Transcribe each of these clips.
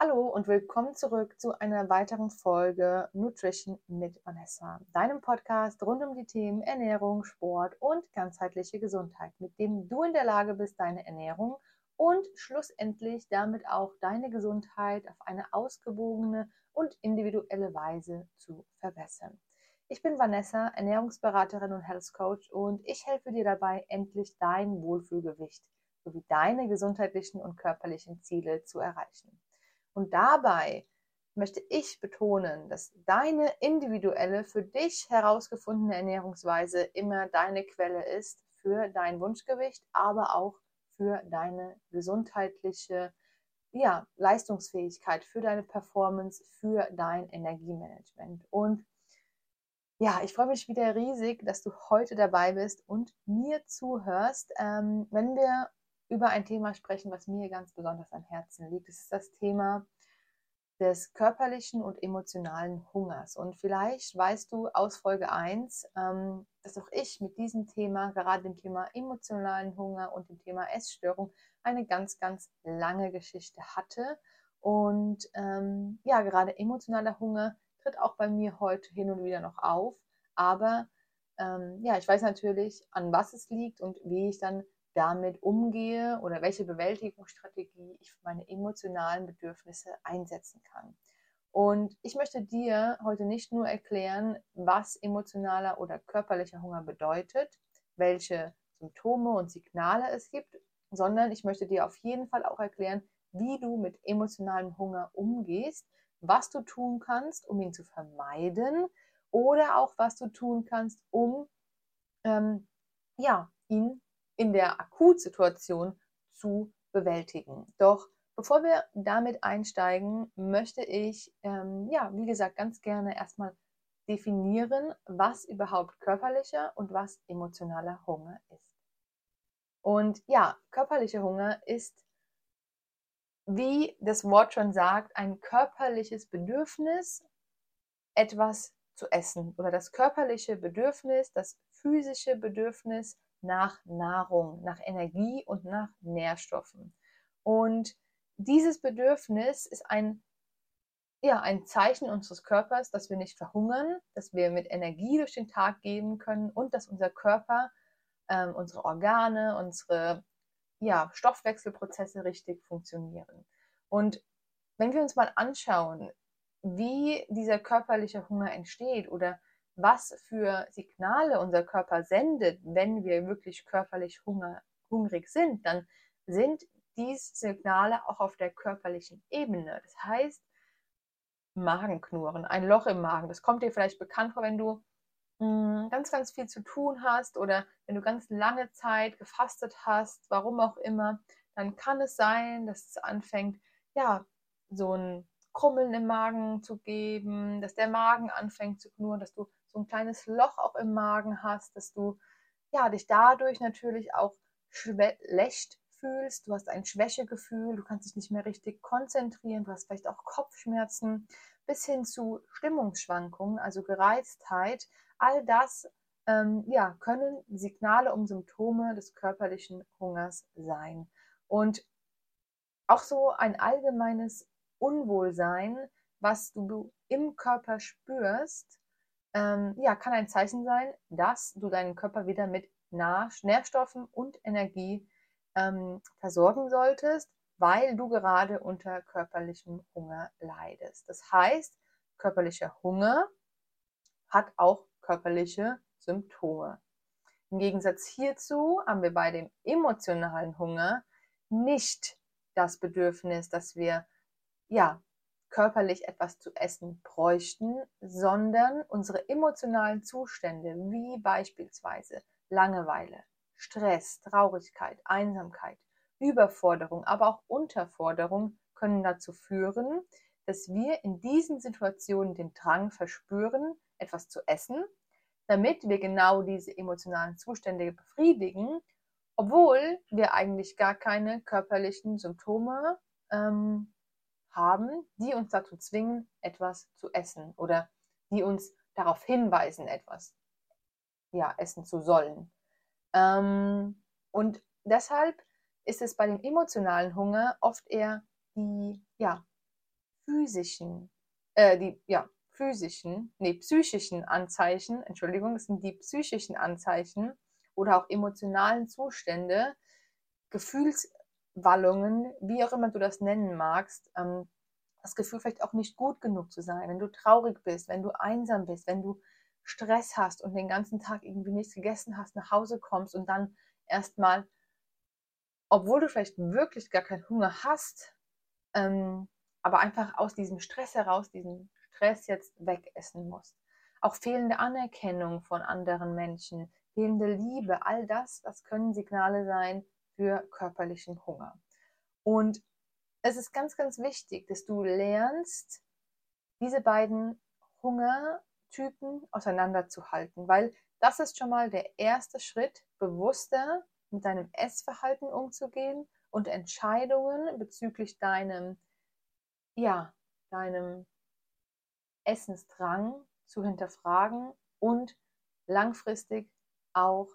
Hallo und willkommen zurück zu einer weiteren Folge Nutrition mit Vanessa, deinem Podcast rund um die Themen Ernährung, Sport und ganzheitliche Gesundheit, mit dem du in der Lage bist, deine Ernährung und schlussendlich damit auch deine Gesundheit auf eine ausgewogene und individuelle Weise zu verbessern. Ich bin Vanessa, Ernährungsberaterin und Health Coach und ich helfe dir dabei, endlich dein Wohlfühlgewicht sowie deine gesundheitlichen und körperlichen Ziele zu erreichen. Und dabei möchte ich betonen, dass deine individuelle, für dich herausgefundene Ernährungsweise immer deine Quelle ist für dein Wunschgewicht, aber auch für deine gesundheitliche ja, Leistungsfähigkeit, für deine Performance, für dein Energiemanagement. Und ja, ich freue mich wieder riesig, dass du heute dabei bist und mir zuhörst, ähm, wenn wir über ein Thema sprechen, was mir ganz besonders am Herzen liegt. Das ist das Thema des körperlichen und emotionalen Hungers. Und vielleicht weißt du aus Folge 1, ähm, dass auch ich mit diesem Thema, gerade dem Thema emotionalen Hunger und dem Thema Essstörung, eine ganz, ganz lange Geschichte hatte. Und ähm, ja, gerade emotionaler Hunger tritt auch bei mir heute hin und wieder noch auf. Aber ähm, ja, ich weiß natürlich, an was es liegt und wie ich dann damit umgehe oder welche Bewältigungsstrategie ich für meine emotionalen Bedürfnisse einsetzen kann. Und ich möchte dir heute nicht nur erklären, was emotionaler oder körperlicher Hunger bedeutet, welche Symptome und Signale es gibt, sondern ich möchte dir auf jeden Fall auch erklären, wie du mit emotionalem Hunger umgehst, was du tun kannst, um ihn zu vermeiden oder auch was du tun kannst, um ähm, ja, ihn in der Akutsituation zu bewältigen. Doch bevor wir damit einsteigen, möchte ich, ähm, ja, wie gesagt, ganz gerne erstmal definieren, was überhaupt körperlicher und was emotionaler Hunger ist. Und ja, körperlicher Hunger ist, wie das Wort schon sagt, ein körperliches Bedürfnis, etwas zu essen oder das körperliche Bedürfnis, das physische Bedürfnis nach Nahrung, nach Energie und nach Nährstoffen. Und dieses Bedürfnis ist ein, ja, ein Zeichen unseres Körpers, dass wir nicht verhungern, dass wir mit Energie durch den Tag gehen können und dass unser Körper, ähm, unsere Organe, unsere ja, Stoffwechselprozesse richtig funktionieren. Und wenn wir uns mal anschauen, wie dieser körperliche Hunger entsteht oder was für Signale unser Körper sendet, wenn wir wirklich körperlich Hunger, hungrig sind, dann sind diese Signale auch auf der körperlichen Ebene. Das heißt, Magenknurren, ein Loch im Magen. Das kommt dir vielleicht bekannt vor, wenn du mh, hm, ganz, ganz viel zu tun hast oder wenn du ganz lange Zeit gefastet hast, warum auch immer, dann kann es sein, dass es anfängt, ja, so ein Krummeln im Magen zu geben, dass der Magen anfängt zu knurren, dass du so ein kleines Loch auch im Magen hast, dass du ja, dich dadurch natürlich auch schlecht fühlst, du hast ein Schwächegefühl, du kannst dich nicht mehr richtig konzentrieren, du hast vielleicht auch Kopfschmerzen bis hin zu Stimmungsschwankungen, also Gereiztheit. All das ähm, ja, können Signale um Symptome des körperlichen Hungers sein. Und auch so ein allgemeines Unwohlsein, was du im Körper spürst, ähm, ja, kann ein Zeichen sein, dass du deinen Körper wieder mit Nährstoffen und Energie ähm, versorgen solltest, weil du gerade unter körperlichem Hunger leidest. Das heißt, körperlicher Hunger hat auch körperliche Symptome. Im Gegensatz hierzu haben wir bei dem emotionalen Hunger nicht das Bedürfnis, dass wir ja körperlich etwas zu essen bräuchten, sondern unsere emotionalen Zustände, wie beispielsweise Langeweile, Stress, Traurigkeit, Einsamkeit, Überforderung, aber auch Unterforderung, können dazu führen, dass wir in diesen Situationen den Drang verspüren, etwas zu essen, damit wir genau diese emotionalen Zustände befriedigen, obwohl wir eigentlich gar keine körperlichen Symptome ähm, haben, die uns dazu zwingen, etwas zu essen oder die uns darauf hinweisen, etwas ja, essen zu sollen. Ähm, und deshalb ist es bei dem emotionalen Hunger oft eher die, ja, physischen, äh, die, ja, physischen, nee, psychischen Anzeichen, Entschuldigung, es sind die psychischen Anzeichen oder auch emotionalen Zustände, Gefühlswallungen, wie auch immer du das nennen magst, ähm, das Gefühl vielleicht auch nicht gut genug zu sein, wenn du traurig bist, wenn du einsam bist, wenn du Stress hast und den ganzen Tag irgendwie nichts gegessen hast, nach Hause kommst und dann erstmal, obwohl du vielleicht wirklich gar keinen Hunger hast, ähm, aber einfach aus diesem Stress heraus, diesen Stress jetzt wegessen musst. Auch fehlende Anerkennung von anderen Menschen, fehlende Liebe, all das, das können Signale sein für körperlichen Hunger. Und es ist ganz, ganz wichtig, dass du lernst, diese beiden Hungertypen auseinanderzuhalten, weil das ist schon mal der erste Schritt, bewusster mit deinem Essverhalten umzugehen und Entscheidungen bezüglich deinem, ja, deinem Essensdrang zu hinterfragen und langfristig auch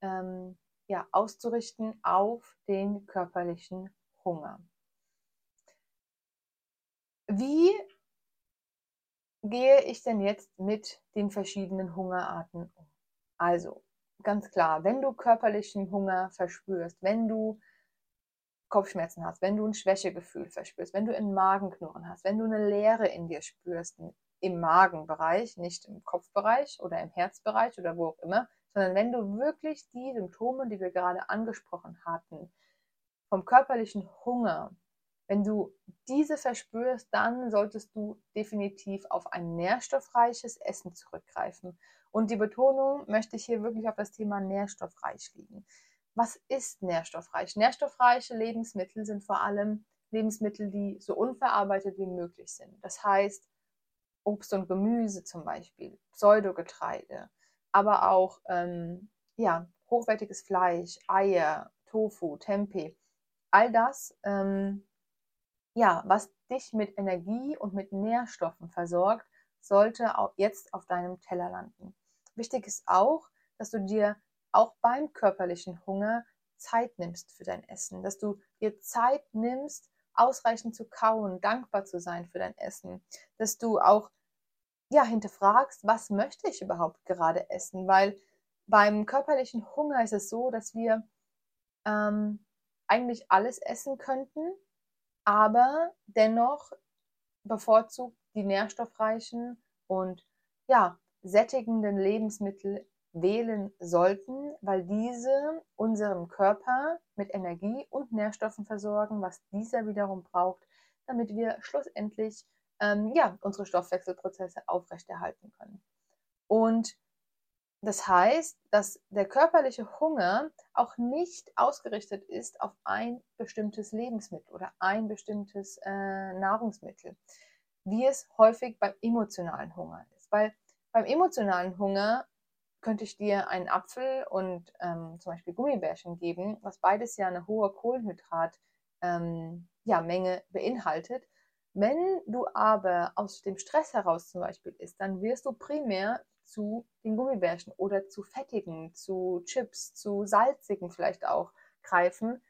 ähm, ja, auszurichten auf den körperlichen Hunger. Wie gehe ich denn jetzt mit den verschiedenen Hungerarten um? Also, ganz klar, wenn du körperlichen Hunger verspürst, wenn du Kopfschmerzen hast, wenn du ein Schwächegefühl verspürst, wenn du einen Magenknurren hast, wenn du eine Leere in dir spürst, im Magenbereich, nicht im Kopfbereich oder im Herzbereich oder wo auch immer, sondern wenn du wirklich die Symptome, die wir gerade angesprochen hatten, vom körperlichen Hunger wenn du diese verspürst, dann solltest du definitiv auf ein nährstoffreiches Essen zurückgreifen. Und die Betonung möchte ich hier wirklich auf das Thema nährstoffreich liegen. Was ist nährstoffreich? Nährstoffreiche Lebensmittel sind vor allem Lebensmittel, die so unverarbeitet wie möglich sind. Das heißt, Obst und Gemüse zum Beispiel, Pseudogetreide, aber auch ähm, ja, hochwertiges Fleisch, Eier, Tofu, Tempeh. All das ähm, ja, was dich mit Energie und mit Nährstoffen versorgt, sollte auch jetzt auf deinem Teller landen. Wichtig ist auch, dass du dir auch beim körperlichen Hunger Zeit nimmst für dein Essen, dass du dir Zeit nimmst, ausreichend zu kauen, dankbar zu sein für dein Essen, dass du auch ja hinterfragst, was möchte ich überhaupt gerade essen, weil beim körperlichen Hunger ist es so, dass wir ähm, eigentlich alles essen könnten, aber dennoch bevorzugt die nährstoffreichen und ja, sättigenden Lebensmittel wählen sollten, weil diese unserem Körper mit Energie und Nährstoffen versorgen, was dieser wiederum braucht, damit wir schlussendlich ähm, ja, unsere Stoffwechselprozesse aufrechterhalten können. Und das heißt, dass der körperliche Hunger auch nicht ausgerichtet ist auf ein bestimmtes Lebensmittel oder ein bestimmtes äh, Nahrungsmittel, wie es häufig beim emotionalen Hunger ist. Weil beim emotionalen Hunger könnte ich dir einen Apfel und ähm, zum Beispiel Gummibärchen geben, was beides ja eine hohe Kohlenhydratmenge ähm, ja, beinhaltet. Wenn du aber aus dem Stress heraus zum Beispiel isst, dann wirst du primär zu den Gummibärchen oder zu fettigen, zu Chips, zu salzigen vielleicht auch greifen,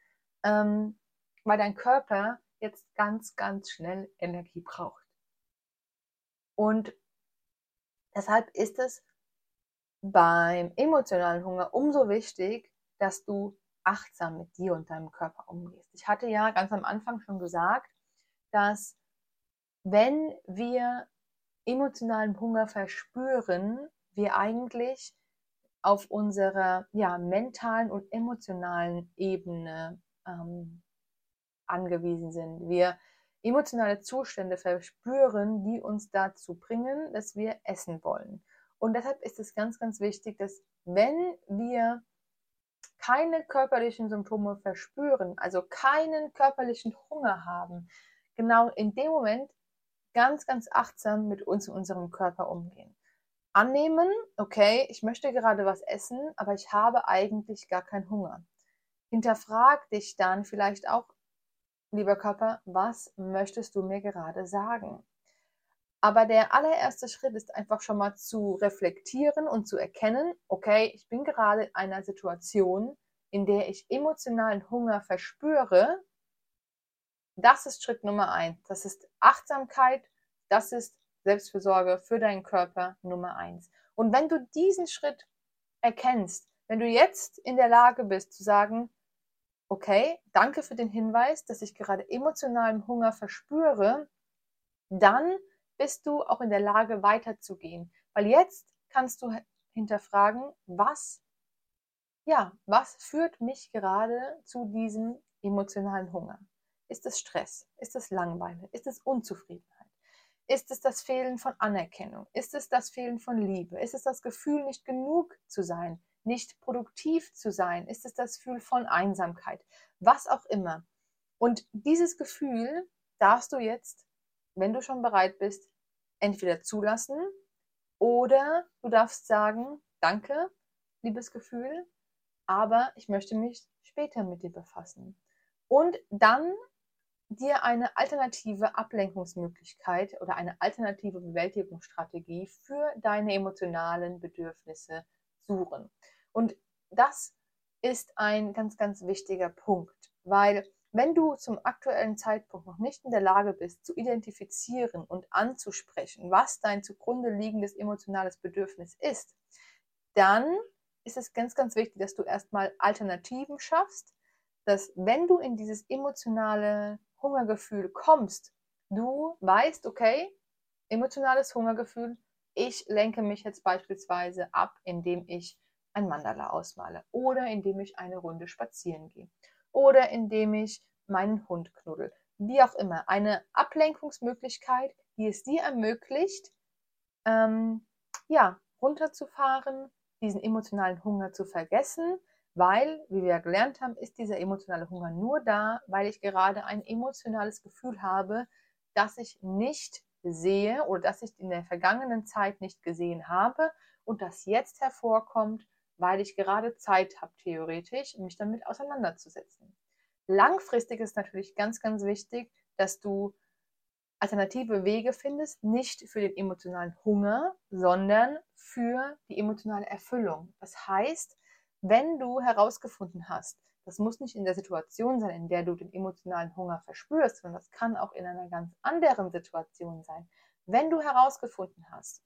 ähm, weil dein Körper jetzt ganz, ganz schnell Energie braucht. Und deshalb ist es beim emotionalen Hunger umso wichtig, dass du achtsam mit dir und deinem Körper umgehst. Ich hatte ja ganz am Anfang schon gesagt, dass wenn wir emotionalen Hunger verspüren, wir eigentlich auf unserer ja, mentalen und emotionalen Ebene ähm, angewiesen sind. Wir emotionale Zustände verspüren, die uns dazu bringen, dass wir essen wollen. Und deshalb ist es ganz, ganz wichtig, dass wenn wir keine körperlichen Symptome verspüren, also keinen körperlichen Hunger haben, genau in dem Moment ganz, ganz achtsam mit uns und unserem Körper umgehen. Annehmen, okay, ich möchte gerade was essen, aber ich habe eigentlich gar keinen Hunger. Hinterfrag dich dann vielleicht auch, lieber Körper, was möchtest du mir gerade sagen? Aber der allererste Schritt ist einfach schon mal zu reflektieren und zu erkennen, okay, ich bin gerade in einer Situation, in der ich emotionalen Hunger verspüre das ist Schritt Nummer eins. Das ist Achtsamkeit, das ist Selbstfürsorge für deinen Körper Nummer eins. Und wenn du diesen Schritt erkennst, wenn du jetzt in der Lage bist zu sagen, okay, danke für den Hinweis, dass ich gerade emotionalen Hunger verspüre, dann bist du auch in der Lage weiterzugehen. Weil jetzt kannst du hinterfragen, was, ja, was führt mich gerade zu diesem emotionalen Hunger? Ist es Stress? Ist es Langweile? Ist es Unzufriedenheit? Ist es das Fehlen von Anerkennung? Ist es das Fehlen von Liebe? Ist es das Gefühl, nicht genug zu sein? Nicht produktiv zu sein? Ist es das Gefühl von Einsamkeit? Was auch immer. Und dieses Gefühl darfst du jetzt, wenn du schon bereit bist, entweder zulassen oder du darfst sagen, danke, liebes Gefühl, aber ich möchte mich später mit dir befassen. Und dann dir eine alternative Ablenkungsmöglichkeit oder eine alternative Bewältigungsstrategie für deine emotionalen Bedürfnisse suchen. Und das ist ein ganz, ganz wichtiger Punkt, weil wenn du zum aktuellen Zeitpunkt noch nicht in der Lage bist, zu identifizieren und anzusprechen, was dein zugrunde liegendes emotionales Bedürfnis ist, dann ist es ganz, ganz wichtig, dass du erstmal Alternativen schaffst, dass wenn du in dieses emotionale Hungergefühl kommst, du weißt, okay, emotionales Hungergefühl, ich lenke mich jetzt beispielsweise ab, indem ich ein Mandala ausmale oder indem ich eine Runde spazieren gehe oder indem ich meinen Hund knuddel. Wie auch immer, eine Ablenkungsmöglichkeit, die es dir ermöglicht, ähm, ja, runterzufahren, diesen emotionalen Hunger zu vergessen, weil, wie wir gelernt haben, ist dieser emotionale Hunger nur da, weil ich gerade ein emotionales Gefühl habe, das ich nicht sehe oder das ich in der vergangenen Zeit nicht gesehen habe und das jetzt hervorkommt, weil ich gerade Zeit habe, theoretisch, mich damit auseinanderzusetzen. Langfristig ist natürlich ganz, ganz wichtig, dass du alternative Wege findest, nicht für den emotionalen Hunger, sondern für die emotionale Erfüllung. Das heißt, wenn du herausgefunden hast, das muss nicht in der Situation sein, in der du den emotionalen Hunger verspürst, sondern das kann auch in einer ganz anderen Situation sein. Wenn du herausgefunden hast,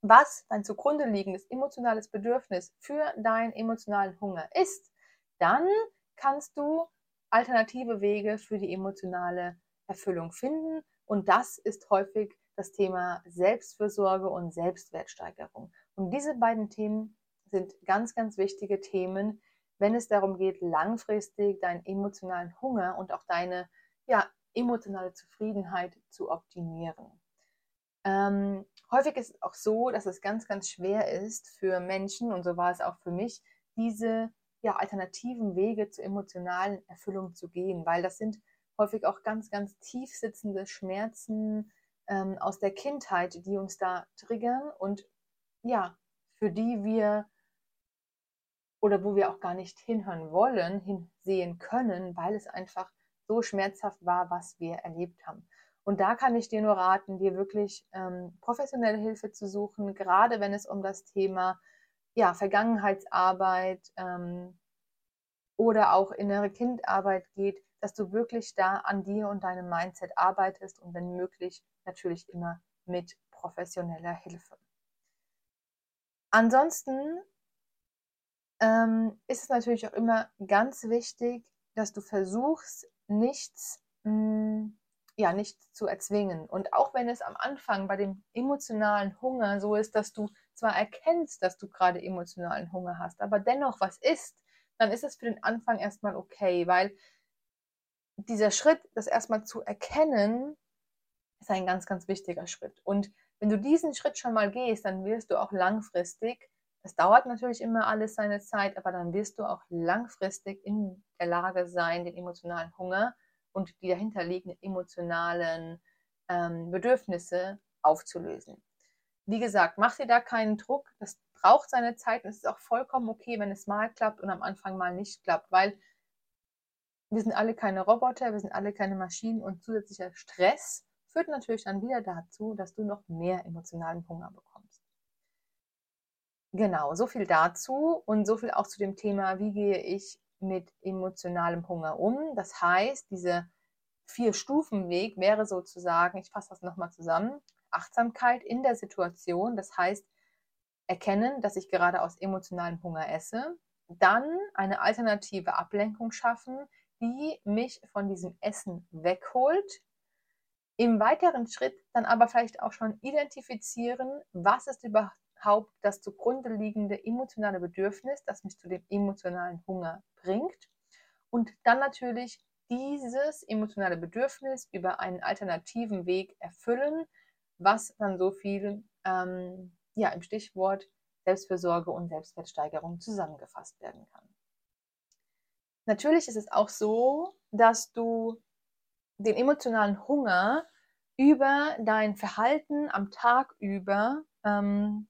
was dein zugrunde liegendes emotionales Bedürfnis für deinen emotionalen Hunger ist, dann kannst du alternative Wege für die emotionale Erfüllung finden. Und das ist häufig das Thema Selbstfürsorge und Selbstwertsteigerung. Und diese beiden Themen sind ganz, ganz wichtige Themen, wenn es darum geht, langfristig deinen emotionalen Hunger und auch deine ja, emotionale Zufriedenheit zu optimieren. Ähm, häufig ist es auch so, dass es ganz, ganz schwer ist für Menschen, und so war es auch für mich, diese ja, alternativen Wege zur emotionalen Erfüllung zu gehen, weil das sind häufig auch ganz, ganz tief sitzende Schmerzen ähm, aus der Kindheit, die uns da triggern und ja, für die wir oder wo wir auch gar nicht hinhören wollen, hinsehen können, weil es einfach so schmerzhaft war, was wir erlebt haben. Und da kann ich dir nur raten, dir wirklich ähm, professionelle Hilfe zu suchen, gerade wenn es um das Thema ja, Vergangenheitsarbeit ähm, oder auch innere Kindarbeit geht, dass du wirklich da an dir und deinem Mindset arbeitest und wenn möglich natürlich immer mit professioneller Hilfe. Ansonsten ähm, ist es natürlich auch immer ganz wichtig, dass du versuchst, nichts, mh, hm, ja, nichts zu erzwingen. Und auch wenn es am Anfang bei dem emotionalen Hunger so ist, dass du zwar erkennst, dass du gerade emotionalen Hunger hast, aber dennoch was ist, dann ist es für den Anfang erstmal okay, weil dieser Schritt, das erstmal zu erkennen, ist ein ganz, ganz wichtiger Schritt. Und wenn du diesen Schritt schon mal gehst, dann wirst du auch langfristig es dauert natürlich immer alles seine Zeit, aber dann wirst du auch langfristig in der Lage sein, den emotionalen Hunger und die dahinterliegenden emotionalen ähm, Bedürfnisse aufzulösen. Wie gesagt, mach dir da keinen Druck. Das braucht seine Zeit und es ist auch vollkommen okay, wenn es mal klappt und am Anfang mal nicht klappt, weil wir sind alle keine Roboter, wir sind alle keine Maschinen und zusätzlicher Stress führt natürlich dann wieder dazu, dass du noch mehr emotionalen Hunger bekommst. Genau, so viel dazu und so viel auch zu dem Thema, wie gehe ich mit emotionalem Hunger um. Das heißt, diese Vier-Stufen-Weg wäre sozusagen, ich fasse das nochmal zusammen, Achtsamkeit in der Situation, das heißt, erkennen, dass ich gerade aus emotionalem Hunger esse, dann eine alternative Ablenkung schaffen, die mich von diesem Essen wegholt. Im weiteren Schritt dann aber vielleicht auch schon identifizieren, was ist überhaupt das zugrunde liegende emotionale Bedürfnis, das mich zu dem emotionalen Hunger bringt. Und dann natürlich dieses emotionale Bedürfnis über einen alternativen Weg erfüllen, was dann so viel ähm, ja, im Stichwort Selbstfürsorge und Selbstwertsteigerung zusammengefasst werden kann. Natürlich ist es auch so, dass du den emotionalen Hunger über dein Verhalten am Tag über ähm,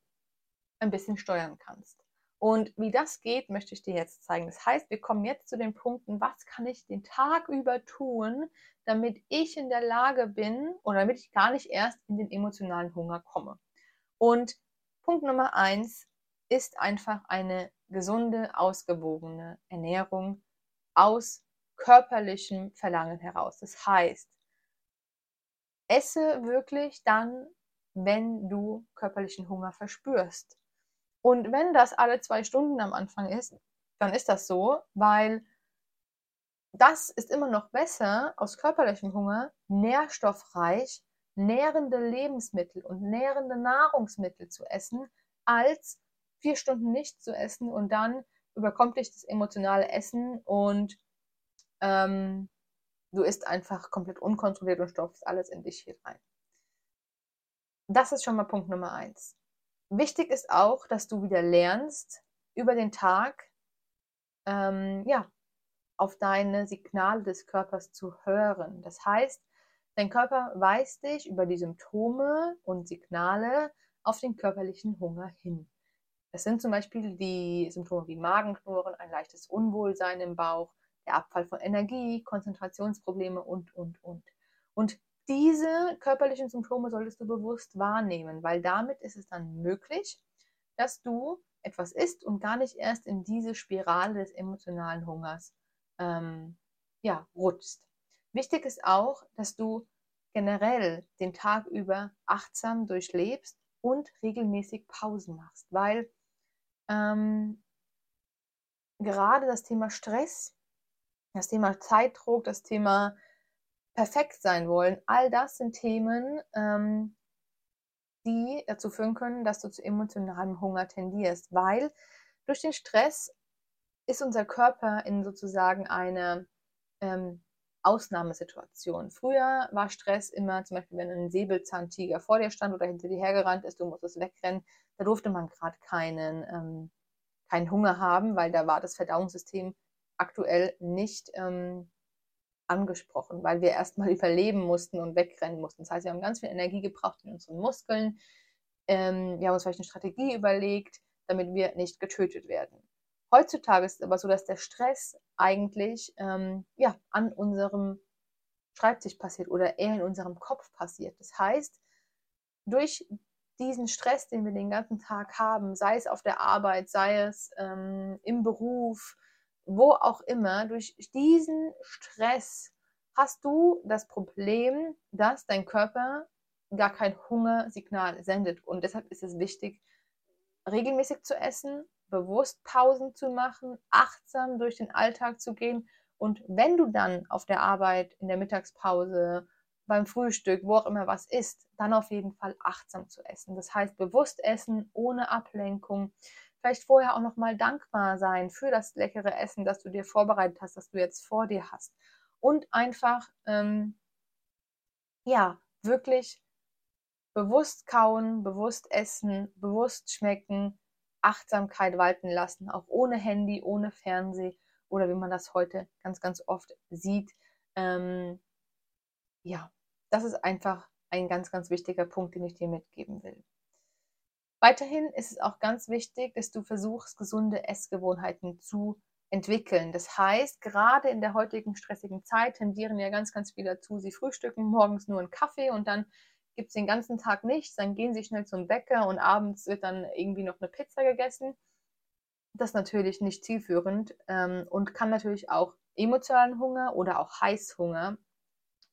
ein bisschen steuern kannst. Und wie das geht, möchte ich dir jetzt zeigen. Das heißt, wir kommen jetzt zu den Punkten, was kann ich den Tag über tun, damit ich in der Lage bin oder damit ich gar nicht erst in den emotionalen Hunger komme. Und Punkt Nummer eins ist einfach eine gesunde, ausgewogene Ernährung aus körperlichem Verlangen heraus. Das heißt, esse wirklich dann, wenn du körperlichen Hunger verspürst. Und wenn das alle zwei Stunden am Anfang ist, dann ist das so, weil das ist immer noch besser aus körperlichem Hunger, nährstoffreich, nährende Lebensmittel und nährende Nahrungsmittel zu essen, als vier Stunden nicht zu essen und dann überkommt dich das emotionale Essen und ähm, du isst einfach komplett unkontrolliert und stopfst alles in dich hier rein. Das ist schon mal Punkt Nummer eins. Wichtig ist auch, dass du wieder lernst, über den Tag ähm, ja, auf deine Signale des Körpers zu hören. Das heißt, dein Körper weist dich über die Symptome und Signale auf den körperlichen Hunger hin. Das sind zum Beispiel die Symptome wie Magenknurren, ein leichtes Unwohlsein im Bauch, der Abfall von Energie, Konzentrationsprobleme und, und, und. Und diese körperlichen Symptome solltest du bewusst wahrnehmen, weil damit ist es dann möglich, dass du etwas isst und gar nicht erst in diese Spirale des emotionalen Hungers ähm, ja, rutschst. Wichtig ist auch, dass du generell den Tag über achtsam durchlebst und regelmäßig Pausen machst, weil ähm, gerade das Thema Stress, das Thema Zeitdruck, das Thema perfekt sein wollen, all das sind Themen, ähm, die dazu führen können, dass du zu emotionalem Hunger tendierst, weil durch den Stress ist unser Körper in sozusagen eine ähm, Ausnahmesituation. Früher war Stress immer zum Beispiel, wenn ein Säbelzahntiger vor dir stand oder hinter dir hergerannt ist, du musstest wegrennen, da durfte man gerade keinen, ähm, keinen Hunger haben, weil da war das Verdauungssystem aktuell nicht ähm, angesprochen, weil wir erstmal überleben mussten und wegrennen mussten. Das heißt, wir haben ganz viel Energie gebraucht in unseren Muskeln. Ähm, wir haben uns vielleicht eine Strategie überlegt, damit wir nicht getötet werden. Heutzutage ist es aber so, dass der Stress eigentlich ähm, ja, an unserem Schreibtisch passiert oder eher in unserem Kopf passiert. Das heißt, durch diesen Stress, den wir den ganzen Tag haben, sei es auf der Arbeit, sei es ähm, im Beruf, wo auch immer, durch diesen Stress hast du das Problem, dass dein Körper gar kein Hungersignal sendet. Und deshalb ist es wichtig, regelmäßig zu essen, bewusst Pausen zu machen, achtsam durch den Alltag zu gehen. Und wenn du dann auf der Arbeit, in der Mittagspause, beim Frühstück, wo auch immer was isst, dann auf jeden Fall achtsam zu essen. Das heißt, bewusst essen, ohne Ablenkung. Vielleicht vorher auch nochmal dankbar sein für das leckere Essen, das du dir vorbereitet hast, das du jetzt vor dir hast. Und einfach, ähm, ja, wirklich bewusst kauen, bewusst essen, bewusst schmecken, Achtsamkeit walten lassen, auch ohne Handy, ohne Fernseh oder wie man das heute ganz, ganz oft sieht. Ähm, ja, das ist einfach ein ganz, ganz wichtiger Punkt, den ich dir mitgeben will. Weiterhin ist es auch ganz wichtig, dass du versuchst, gesunde Essgewohnheiten zu entwickeln. Das heißt, gerade in der heutigen stressigen Zeit tendieren ja ganz, ganz viele dazu, sie frühstücken morgens nur einen Kaffee und dann gibt es den ganzen Tag nichts, dann gehen sie schnell zum Bäcker und abends wird dann irgendwie noch eine Pizza gegessen. Das ist natürlich nicht zielführend ähm, und kann natürlich auch emotionalen Hunger oder auch Heißhunger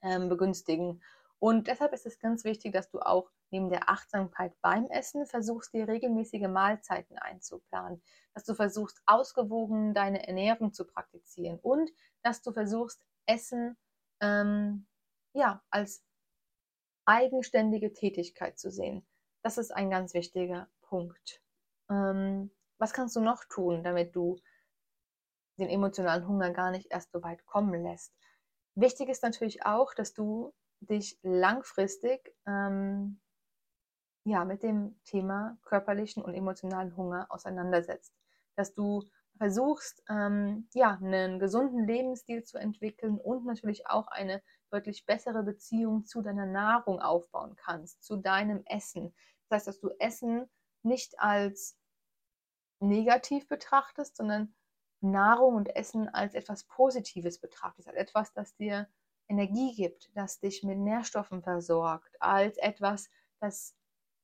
ähm, begünstigen. Und deshalb ist es ganz wichtig, dass du auch neben der Achtsamkeit beim Essen versuchst, dir regelmäßige Mahlzeiten einzuplanen, dass du versuchst, ausgewogen deine Ernährung zu praktizieren und dass du versuchst, Essen ähm, ja, als eigenständige Tätigkeit zu sehen. Das ist ein ganz wichtiger Punkt. Ähm, was kannst du noch tun, damit du den emotionalen Hunger gar nicht erst so weit kommen lässt? Wichtig ist natürlich auch, dass du dich langfristig ähm, ja, mit dem Thema körperlichen und emotionalen Hunger auseinandersetzt. Dass du versuchst, ähm, ja, einen gesunden Lebensstil zu entwickeln und natürlich auch eine deutlich bessere Beziehung zu deiner Nahrung aufbauen kannst, zu deinem Essen. Das heißt, dass du Essen nicht als negativ betrachtest, sondern Nahrung und Essen als etwas Positives betrachtest, als etwas, das dir Energie gibt, das dich mit Nährstoffen versorgt, als etwas, das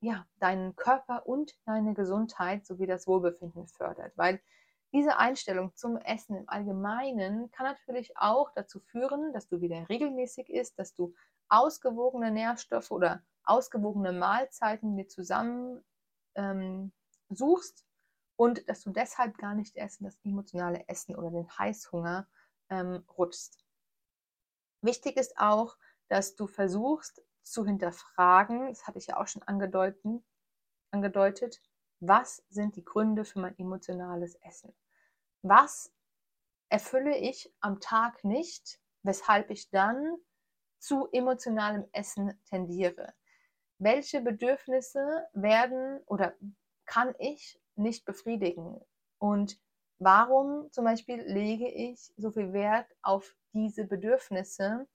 ja, deinen Körper und deine Gesundheit sowie das Wohlbefinden fördert. Weil diese Einstellung zum Essen im Allgemeinen kann natürlich auch dazu führen, dass du wieder regelmäßig isst, dass du ausgewogene Nährstoffe oder ausgewogene Mahlzeiten dir zusammen ähm, suchst und dass du deshalb gar nicht erst in das emotionale Essen oder den Heißhunger ähm, rutschst. Wichtig ist auch, dass du versuchst zu hinterfragen, das hatte ich ja auch schon angedeutet, angedeutet was sind die Gründe für mein emotionales Essen? Was erfülle ich am Tag nicht, weshalb ich dann zu emotionalem Essen tendiere? Welche Bedürfnisse werden oder kann ich nicht befriedigen? Und warum zum Beispiel lege ich so viel Wert auf diese Bedürfnisse,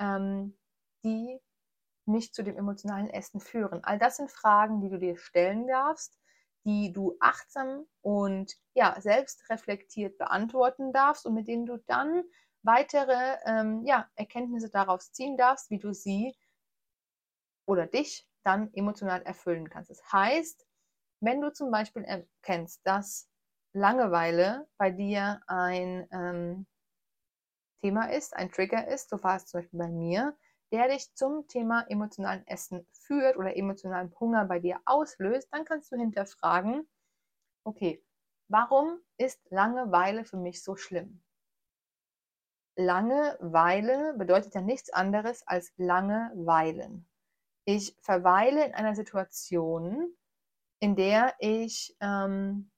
ähm, die nicht zu dem emotionalen Essen führen? All das sind Fragen, die du dir stellen darfst die du achtsam und ja, selbstreflektiert beantworten darfst und mit denen du dann weitere ähm, ja, Erkenntnisse daraus ziehen darfst, wie du sie oder dich dann emotional erfüllen kannst. Das heißt, wenn du zum Beispiel erkennst, dass Langeweile bei dir ein ähm, Thema ist, ein Trigger ist, so war es zum Beispiel bei mir, der dich zum Thema emotionalen Essen führt oder emotionalen Hunger bei dir auslöst, dann kannst du hinterfragen, okay, warum ist Langeweile für mich so schlimm? Langeweile bedeutet ja nichts anderes als Langeweilen. Ich verweile in einer Situation, in der ich ähm,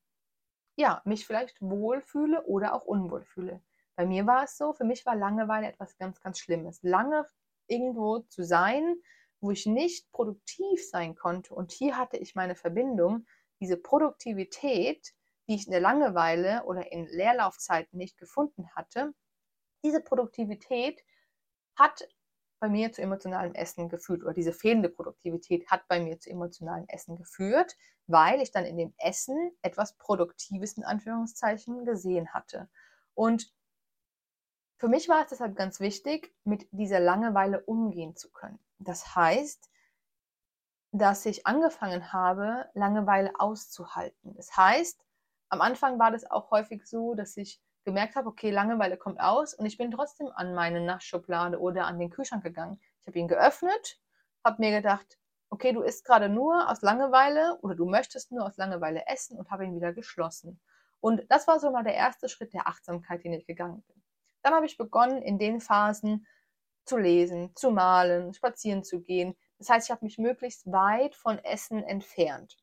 ja, mich vielleicht wohlfühle oder auch unwohl fühle. Bei mir war es so, für mich war Langeweile etwas ganz, ganz Schlimmes. Lange irgendwo zu sein, wo ich nicht produktiv sein konnte. Und hier hatte ich meine Verbindung, diese Produktivität, die ich in der Langeweile oder in Leerlaufzeiten nicht gefunden hatte. Diese Produktivität hat bei mir zu emotionalem Essen geführt oder diese fehlende Produktivität hat bei mir zu emotionalem Essen geführt, weil ich dann in dem Essen etwas Produktives in Anführungszeichen gesehen hatte. Und für mich war es deshalb ganz wichtig, mit dieser Langeweile umgehen zu können. Das heißt, dass ich angefangen habe, Langeweile auszuhalten. Das heißt, am Anfang war das auch häufig so, dass ich gemerkt habe, okay, Langeweile kommt aus und ich bin trotzdem an meine Naschschublade oder an den Kühlschrank gegangen. Ich habe ihn geöffnet, habe mir gedacht, okay, du isst gerade nur aus Langeweile oder du möchtest nur aus Langeweile essen und habe ihn wieder geschlossen. Und das war so mal der erste Schritt der Achtsamkeit, den ich gegangen bin. Dann habe ich begonnen, in den Phasen zu lesen, zu malen, spazieren zu gehen. Das heißt, ich habe mich möglichst weit von Essen entfernt.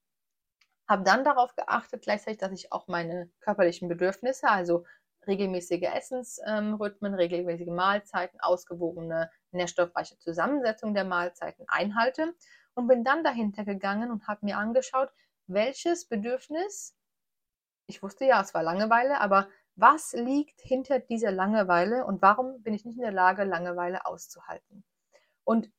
Habe dann darauf geachtet, gleichzeitig, dass ich auch meine körperlichen Bedürfnisse, also regelmäßige Essensrhythmen, regelmäßige Mahlzeiten, ausgewogene, nährstoffreiche Zusammensetzung der Mahlzeiten einhalte und bin dann dahinter gegangen und habe mir angeschaut, welches Bedürfnis, ich wusste ja, es war Langeweile, aber was liegt hinter dieser Langeweile und warum bin ich nicht in der Lage, Langeweile auszuhalten? Und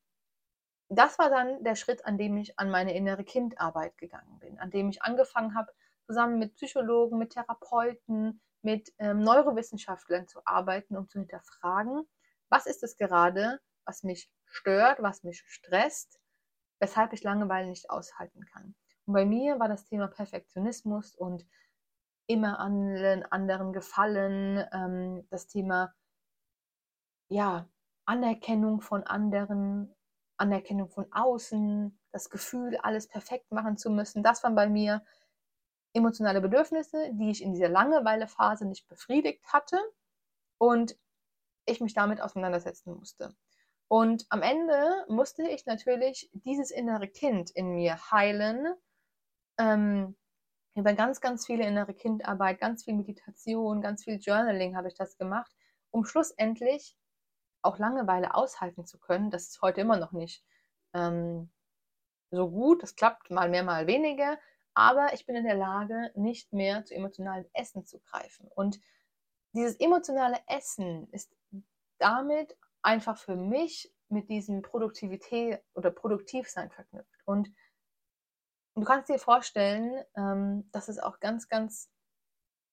das war dann der Schritt, an dem ich an meine innere Kindarbeit gegangen bin, an dem ich angefangen habe, zusammen mit Psychologen, mit Therapeuten, mit ähm, Neurowissenschaftlern zu arbeiten, um zu hinterfragen, was ist es gerade, was mich stört, was mich stresst, weshalb ich Langeweile nicht aushalten kann. Und bei mir war das Thema Perfektionismus und immer allen anderen gefallen, ähm, das Thema, ja, Anerkennung von anderen, Anerkennung von außen, das Gefühl, alles perfekt machen zu müssen. Das waren bei mir emotionale Bedürfnisse, die ich in dieser Langeweilephase nicht befriedigt hatte und ich mich damit auseinandersetzen musste. Und am Ende musste ich natürlich dieses innere Kind in mir heilen. Ähm, über ganz, ganz viele innere Kindarbeit, ganz viel Meditation, ganz viel Journaling habe ich das gemacht, um schlussendlich auch Langeweile aushalten zu können. Das ist heute immer noch nicht ähm, so gut. Das klappt mal mehr, mal weniger. Aber ich bin in der Lage, nicht mehr zu emotionalen Essen zu greifen. Und dieses emotionale Essen ist damit einfach für mich mit diesem Produktivität oder Produktivsein verknüpft. Und du kannst dir vorstellen, ähm, dass es auch ganz, ganz,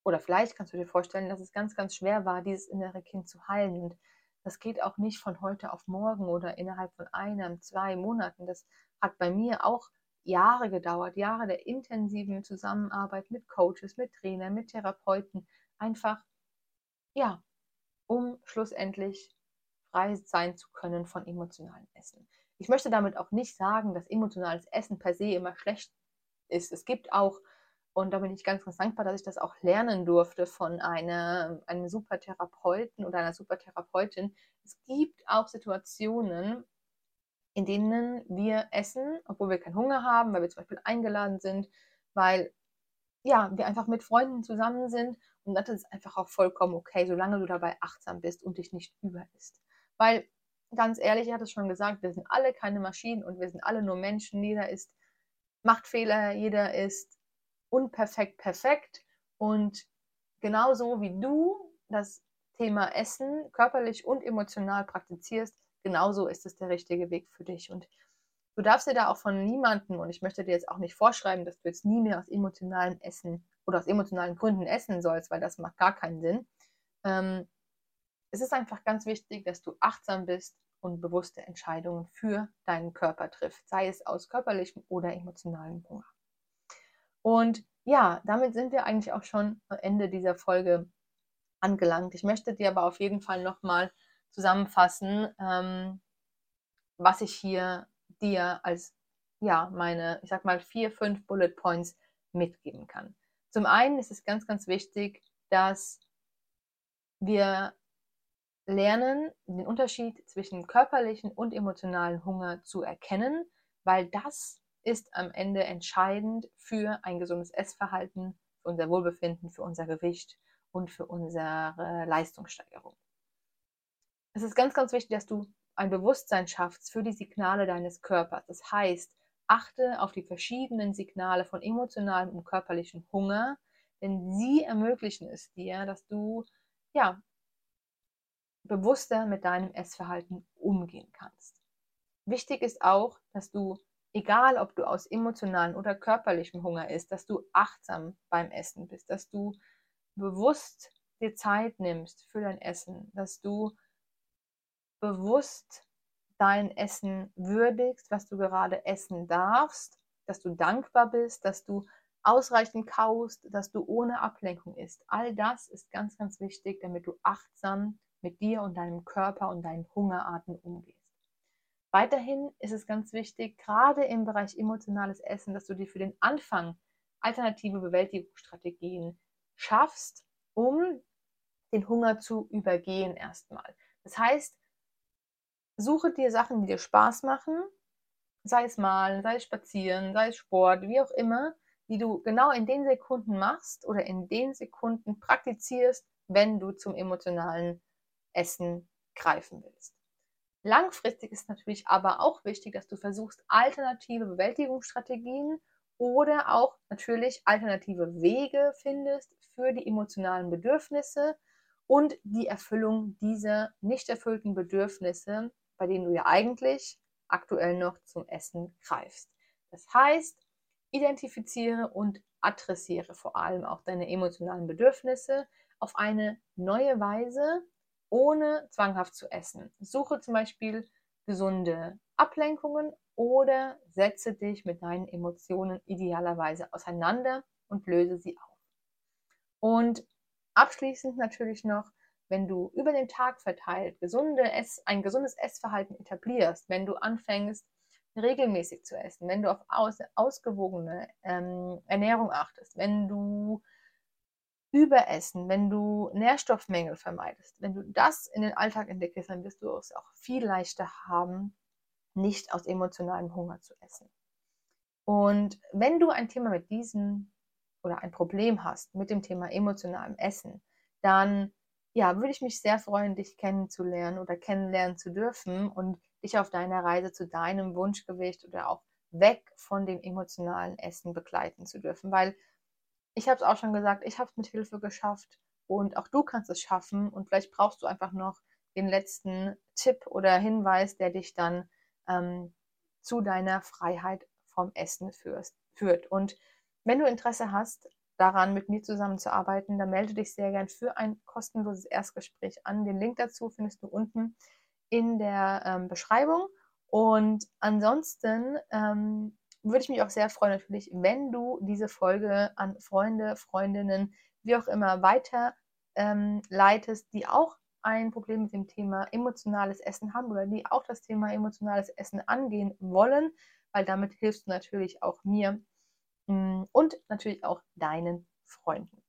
oder vielleicht kannst du dir vorstellen, dass es ganz, ganz schwer war, dieses innere Kind zu heilen. Und das geht auch nicht von heute auf morgen oder innerhalb von einem, zwei Monaten. Das hat bei mir auch Jahre gedauert, Jahre der intensiven Zusammenarbeit mit Coaches, mit Trainern, mit Therapeuten. Einfach, ja, um schlussendlich frei sein zu können von emotionalem Essen. Ich möchte damit auch nicht sagen, dass emotionales Essen per se immer schlecht ist. Es gibt auch und da bin ich ganz, ganz dankbar, dass ich das auch lernen durfte von einer, einem super Therapeuten oder einer super Therapeutin. Es gibt auch Situationen, in denen wir essen, obwohl wir keinen Hunger haben, weil wir zum Beispiel eingeladen sind, weil ja, wir einfach mit Freunden zusammen sind und das ist einfach auch vollkommen okay, solange du dabei achtsam bist und dich nicht über isst. Weil, ganz ehrlich, ich hatte es schon gesagt, wir sind alle keine Maschinen und wir sind alle nur Menschen. Jeder ist, macht Fehler, jeder ist unperfekt perfekt. Und genauso wie du das Thema Essen körperlich und emotional praktizierst, genauso ist es der richtige Weg für dich. Und du darfst dir da auch von niemandem, und ich möchte dir jetzt auch nicht vorschreiben, dass du jetzt nie mehr aus emotionalen Essen oder aus emotionalen Gründen essen sollst, weil das macht gar keinen Sinn. Ähm, es ist einfach ganz wichtig, dass du achtsam bist und bewusste Entscheidungen für deinen Körper triffst, sei es aus körperlichem oder emotionalem Hunger. Und ja, damit sind wir eigentlich auch schon am Ende dieser Folge angelangt. Ich möchte dir aber auf jeden Fall nochmal zusammenfassen, ähm, was ich hier dir als, ja, meine, ich sag mal, vier, fünf Bullet Points mitgeben kann. Zum einen ist es ganz, ganz wichtig, dass wir lernen, den Unterschied zwischen körperlichen und emotionalen Hunger zu erkennen, weil das ist am Ende entscheidend für ein gesundes Essverhalten, für unser Wohlbefinden, für unser Gewicht und für unsere Leistungssteigerung. Es ist ganz, ganz wichtig, dass du ein Bewusstsein schaffst für die Signale deines Körpers. Das heißt, achte auf die verschiedenen Signale von emotionalem und körperlichem Hunger, denn sie ermöglichen es dir, dass du ja bewusster mit deinem Essverhalten umgehen kannst. Wichtig ist auch, dass du egal ob du aus emotionalen oder körperlichem Hunger isst, dass du achtsam beim Essen bist, dass du bewusst dir Zeit nimmst für dein Essen, dass du bewusst dein Essen würdigst, was du gerade essen darfst, dass du dankbar bist, dass du ausreichend kaust, dass du ohne Ablenkung isst. All das ist ganz, ganz wichtig, damit du achtsam mit dir und deinem Körper und deinen Hungerarten umgehst. Weiterhin ist es ganz wichtig, gerade im Bereich emotionales Essen, dass du dir für den Anfang alternative Bewältigungsstrategien schaffst, um den Hunger zu übergehen erstmal. Das heißt, suche dir Sachen, die dir Spaß machen, sei es malen, sei es spazieren, sei es Sport, wie auch immer, die du genau in den Sekunden machst oder in den Sekunden praktizierst, wenn du zum emotionalen Essen greifen willst. Langfristig ist natürlich aber auch wichtig, dass du versuchst, alternative Bewältigungsstrategien oder auch natürlich alternative Wege findest für die emotionalen Bedürfnisse und die Erfüllung dieser nicht erfüllten Bedürfnisse, bei denen du ja eigentlich aktuell noch zum Essen greifst. Das heißt, identifiziere und adressiere vor allem auch deine emotionalen Bedürfnisse auf eine neue Weise, ohne zwanghaft zu essen. Suche zum Beispiel gesunde Ablenkungen oder setze dich mit deinen Emotionen idealerweise auseinander und löse sie auf. Und abschließend natürlich noch, wenn du über den Tag verteilt gesunde Ess, ein gesundes Essverhalten etablierst, wenn du anfängst, regelmäßig zu essen, wenn du auf aus, ausgewogene ähm, Ernährung achtest, wenn du Überessen, wenn du Nährstoffmängel vermeidest, wenn du das in den Alltag entwickelst, dann wirst du es auch viel leichter haben, nicht aus emotionalem Hunger zu essen. Und wenn du ein Thema mit diesem oder ein Problem hast mit dem Thema emotionalem Essen, dann ja, würde ich mich sehr freuen, dich kennenzulernen oder kennenlernen zu dürfen und dich auf deiner Reise zu deinem Wunschgewicht oder auch weg von dem emotionalen Essen begleiten zu dürfen. Weil ich habe es auch schon gesagt, ich habe es mit Hilfe geschafft und auch du kannst es schaffen und vielleicht brauchst du einfach noch den letzten Tipp oder Hinweis, der dich dann ähm, zu deiner Freiheit vom Essen führst, führt. Und wenn du Interesse hast, daran mit mir zusammenzuarbeiten, dann melde dich sehr gern für ein kostenloses Erstgespräch an. Den Link dazu findest du unten in der ähm, Beschreibung. Und ansonsten ähm, würde ich mich auch sehr freuen, natürlich, wenn du diese Folge an Freunde, Freundinnen, wie auch immer weiter ähm, die auch ein Problem mit dem Thema emotionales Essen haben oder die auch das Thema emotionales Essen angehen wollen, weil damit hilfst du natürlich auch mir und natürlich auch deinen Freunden.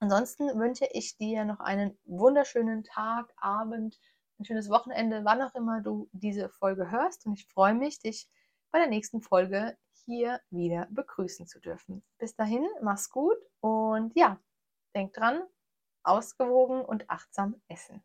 Ansonsten wünsche ich dir noch einen wunderschönen Tag, Abend, ein schönes Wochenende, wann auch immer du diese Folge hörst. Und ich freue mich, dich bei der nächsten Folge hier wieder begrüßen zu dürfen. Bis dahin, mach's gut und ja, denk dran, ausgewogen und achtsam essen.